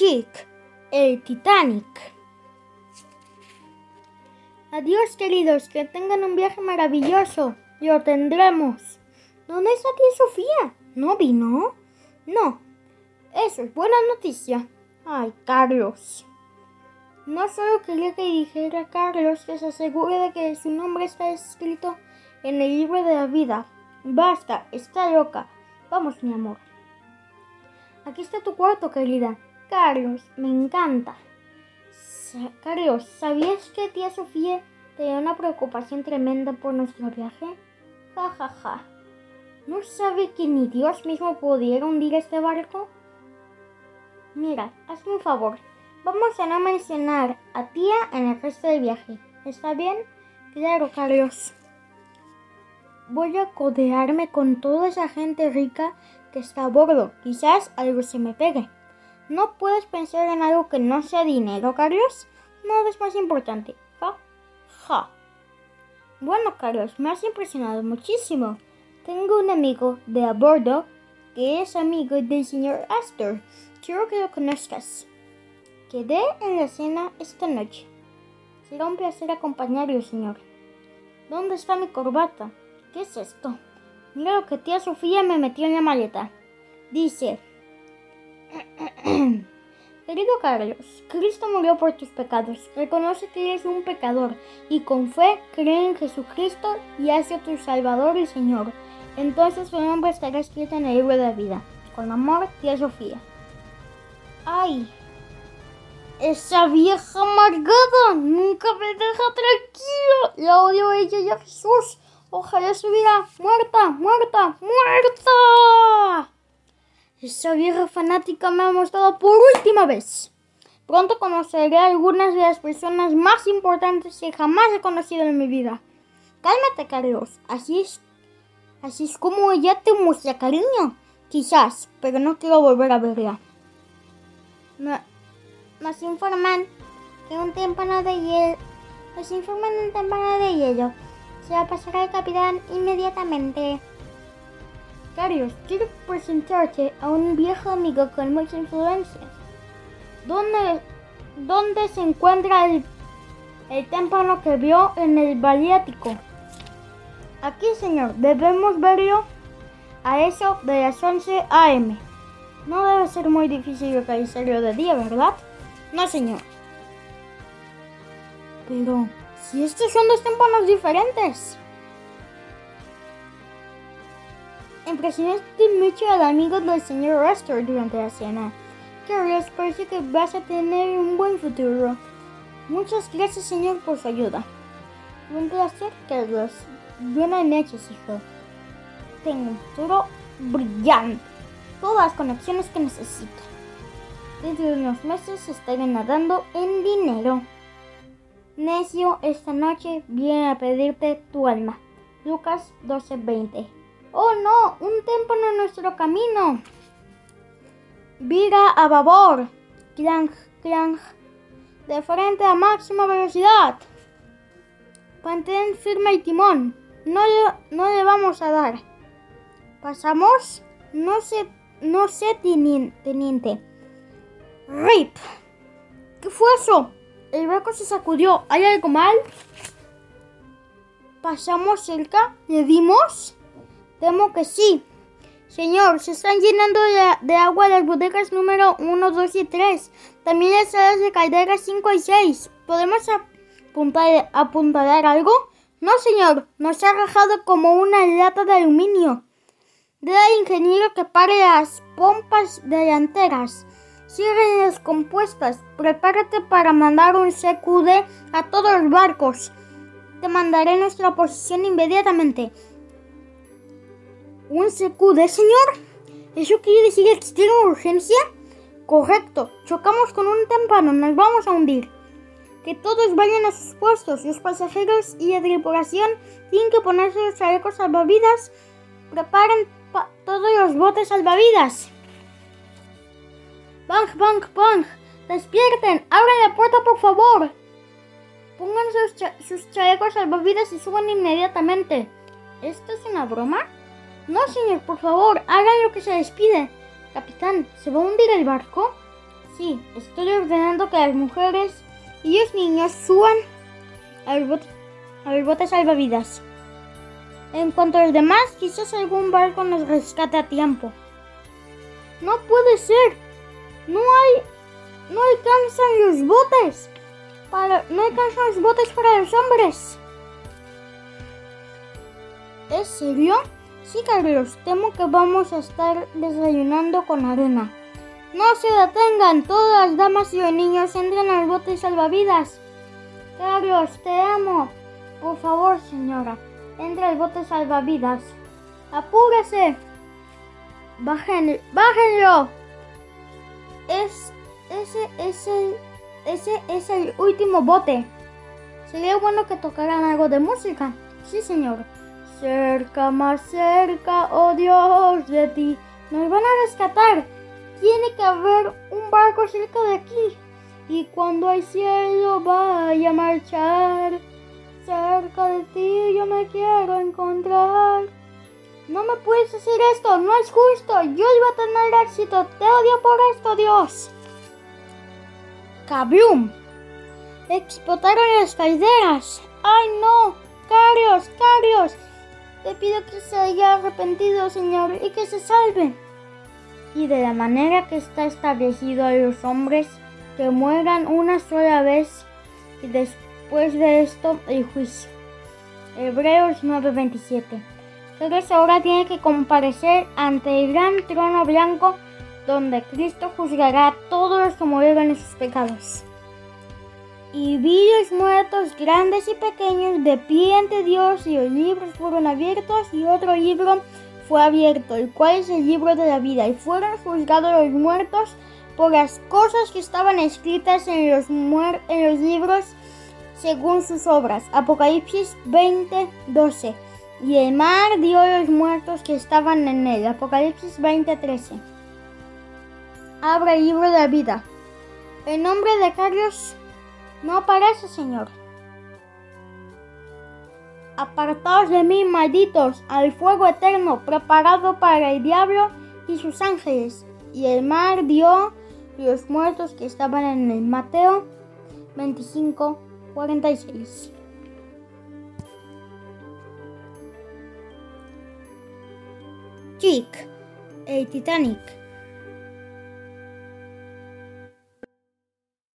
Chic, el Titanic. Adiós queridos, que tengan un viaje maravilloso. Lo tendremos. ¿Dónde está tía Sofía? ¿No vino? No. Eso es buena noticia. Ay, Carlos. No solo quería que dijera a Carlos que se asegure de que su nombre está escrito en el libro de la vida. Basta, está loca. Vamos, mi amor. Aquí está tu cuarto, querida. Carlos, me encanta. Carlos, ¿sabías que tía Sofía tenía una preocupación tremenda por nuestro viaje? Ja, ja, ja. ¿No sabe que ni Dios mismo pudiera hundir este barco? Mira, hazme un favor. Vamos a no mencionar a tía en el resto del viaje. ¿Está bien? Claro, Carlos. Voy a codearme con toda esa gente rica que está a bordo. Quizás algo se me pegue. ¿No puedes pensar en algo que no sea dinero, Carlos? Nada es más importante. Ja, ja. Bueno, Carlos, me has impresionado muchísimo. Tengo un amigo de a bordo que es amigo del señor Astor. Quiero que lo conozcas. Quedé en la cena esta noche. Será un placer acompañarlo, señor. ¿Dónde está mi corbata? ¿Qué es esto? Mira lo que tía Sofía me metió en la maleta. Dice, Querido Carlos, Cristo murió por tus pecados. Reconoce que eres un pecador y con fe cree en Jesucristo y hace tu Salvador y Señor. Entonces su nombre estará escrito en el libro de la vida. Con amor, tía Sofía. ¡Ay! Esa vieja amargada nunca me deja tranquilo. La odio a ella y a Jesús. Ojalá estuviera muerta, muerta, muerta. Esa vieja fanática me ha mostrado por última vez. Pronto conoceré a algunas de las personas más importantes que jamás he conocido en mi vida. Cálmate, Carlos. Así es, así es como ella te muestra cariño. Quizás, pero no quiero volver a verla. nos informan que un témpano de hielo. Nos informan un témpano de hielo se va a pasar al capitán inmediatamente. Carlos, quiero presentarte a un viejo amigo con mucha influencia. ¿Dónde, dónde se encuentra el, el témpano que vio en el Baliático? Aquí, señor, debemos verlo a eso de las 11 a.m. No debe ser muy difícil localizarlo de día, ¿verdad? No, señor. Pero... Si estos son dos témpanos diferentes. Impresionaste mucho al amigo del señor Astor durante la cena. Carlos, parece que vas a tener un buen futuro. Muchas gracias, señor, por su ayuda. Un placer, Carlos. Buenas noches, hijo. Tengo un futuro brillante. Todas las conexiones que necesito. Dentro de unos meses estaré nadando en dinero. Necio, esta noche viene a pedirte tu alma. Lucas 12:20. Oh no, un témpano en nuestro camino. Vira a babor. Clang, clang. De frente a máxima velocidad. Mantén firme el timón. No le, no le vamos a dar. Pasamos. No sé, no sé, teniente. RIP. ¿Qué fue eso? El barco se sacudió. ¿Hay algo mal? Pasamos cerca. ¿Le dimos? Temo que sí. Señor, se están llenando de, agua las bodegas número 1, 2 y 3. También las salas de caldera 5 y 6. ¿Podemos apuntar, apuntalar algo? No, señor. Nos ha rajado como una lata de aluminio. Dile al ingeniero que pare las pompas delanteras. Cierren las compuestas. Prepárate para mandar un CQD a todos los barcos. Te mandaré nuestra posición inmediatamente. ¿Un CQD, señor? ¿Eso quiere decir que tiene urgencia? Correcto. Chocamos con un témpano. Nos vamos a hundir. Que todos vayan a sus puestos. Los pasajeros y la tripulación tienen que ponerse los chalecos salvavidas. Preparen todos los botes salvavidas. Bang, bang, bang. Despierten. Abran la puerta, por favor. Pongan sus, chalecos salvavidas y suban inmediatamente. ¿Esto es una broma? No, señor, por favor, hagan lo que se les pide. Capitán, ¿se va a hundir el barco? Sí, estoy ordenando que las mujeres y los niños suban al bote, al bote salvavidas. En cuanto a los demás, quizás algún barco nos rescate a tiempo. No puede ser. No hay. No alcanzan los botes. Para, no alcanzan los botes para los hombres. ¿Es serio? Sí, Carlos. Temo que vamos a estar desayunando con arena. No se detengan. Todas las damas y los niños entran al bote salvavidas. Carlos, te amo. Por favor, señora. Entra al bote salvavidas. ¡Apúrese! Bajen, ¡Bájenlo! Es, ese, es el, ese es el último bote. Sería bueno que tocaran algo de música. Sí, señor. Cerca, más cerca, oh Dios, de ti. Nos van a rescatar. Tiene que haber un barco cerca de aquí. Y cuando el cielo vaya a marchar, cerca de ti yo me quiero encontrar. No me puedes hacer esto, no es justo. Yo iba a tener éxito. Te odio por esto, Dios. ¡Kablum! Explotaron las calderas. ¡Ay, no! ¡Carios, Carios! Te pido que se haya arrepentido, Señor, y que se salve. Y de la manera que está establecido a los hombres que mueran una sola vez y después de esto el juicio. Hebreos 9:27. Entonces ahora tiene que comparecer ante el gran trono blanco donde Cristo juzgará a todos los que murieron en sus pecados. Y vi los muertos grandes y pequeños de pie ante Dios y los libros fueron abiertos y otro libro fue abierto, el cual es el libro de la vida, y fueron juzgados los muertos por las cosas que estaban escritas en los, en los libros según sus obras. Apocalipsis 20, 12. Y el mar dio los muertos que estaban en él. Apocalipsis 20, 13. Abra el libro de la vida. El nombre de Carlos no aparece, Señor. Apartaos de mí, malditos, al fuego eterno preparado para el diablo y sus ángeles. Y el mar dio los muertos que estaban en el Mateo 25, 46. Chick, el Titanic.